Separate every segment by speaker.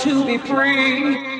Speaker 1: to be
Speaker 2: free.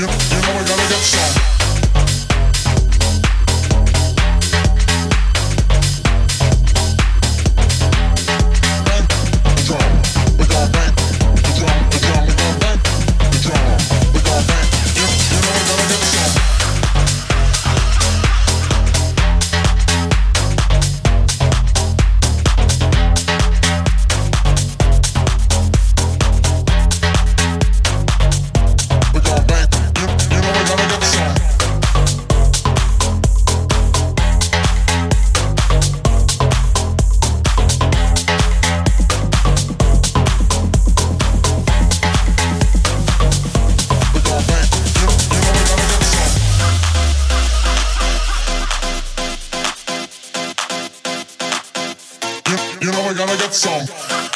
Speaker 2: Session. You know we're gonna get some.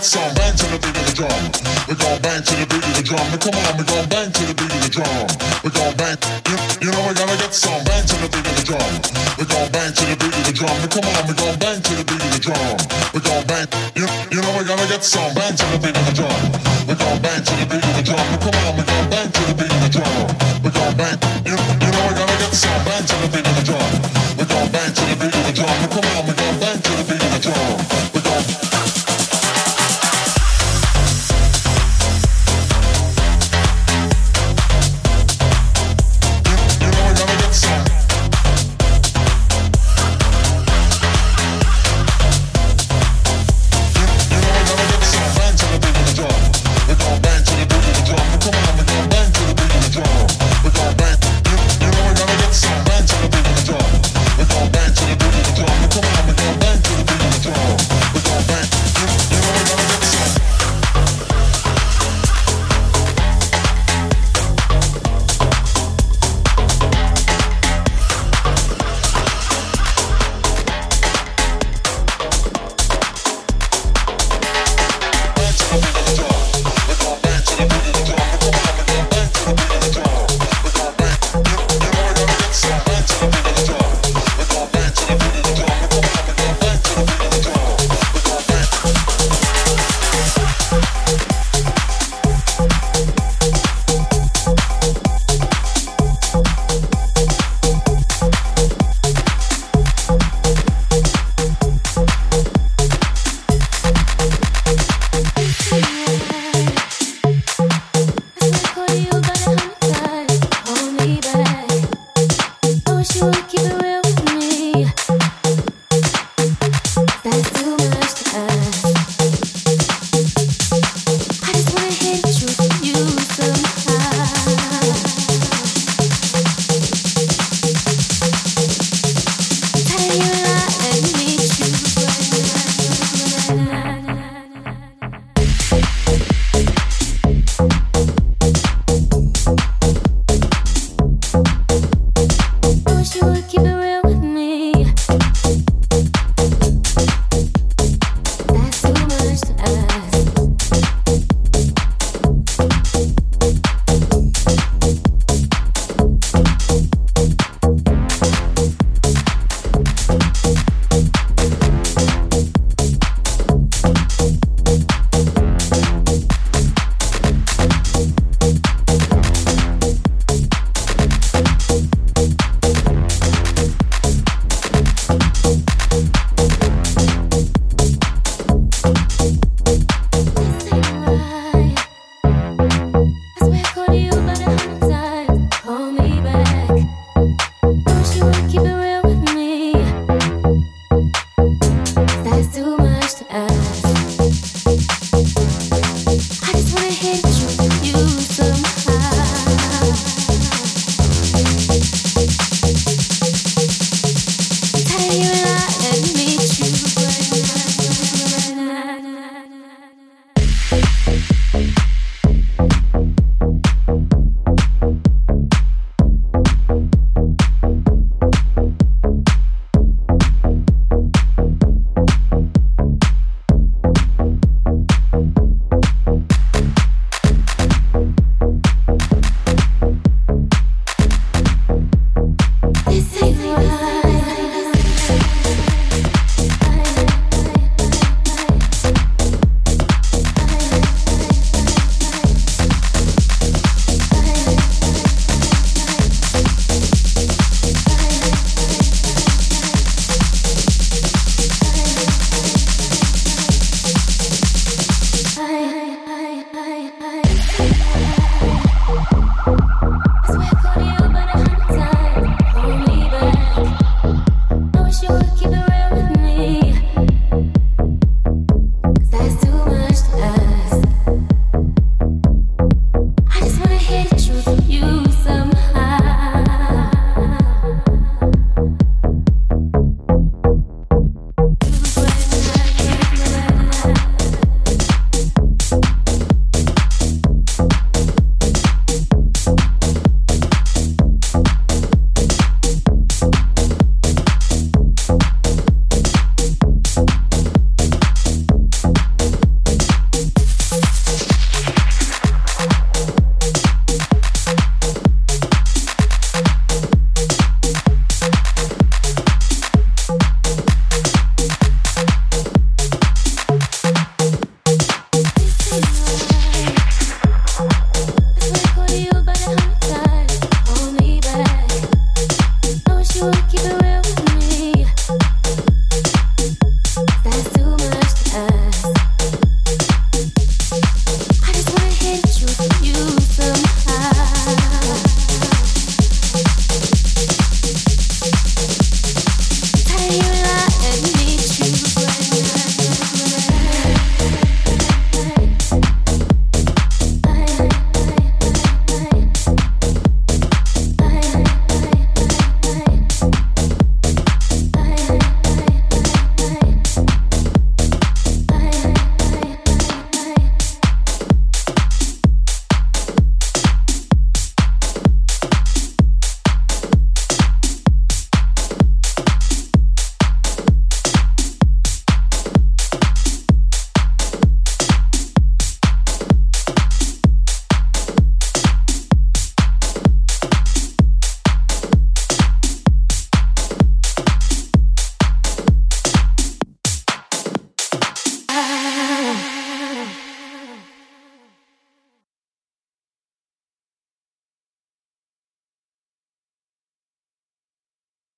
Speaker 2: that song. Bang to the beat of the drum. We gon' bang to the beat of the drum. Now come on, we gon' bang to the beat of the drum. We gon' bang. You, you know we gotta get some. Bang to the beat of the drum. We gon' bang to the beat of the drum. Now come on, we gon' bang to the beat of the drum. We gon' bang. You, you know we gotta get some. Bang to the beat of the drum. We gon' bang to the beat of the drum. Now come on, we gon' bang to the beat of the drum. We gon' bang. You, you know we gotta get some. Bang to the beat of the drum. We gon' bang to the beat of the drum. Now come on, we gon' bang to the beat of the drum.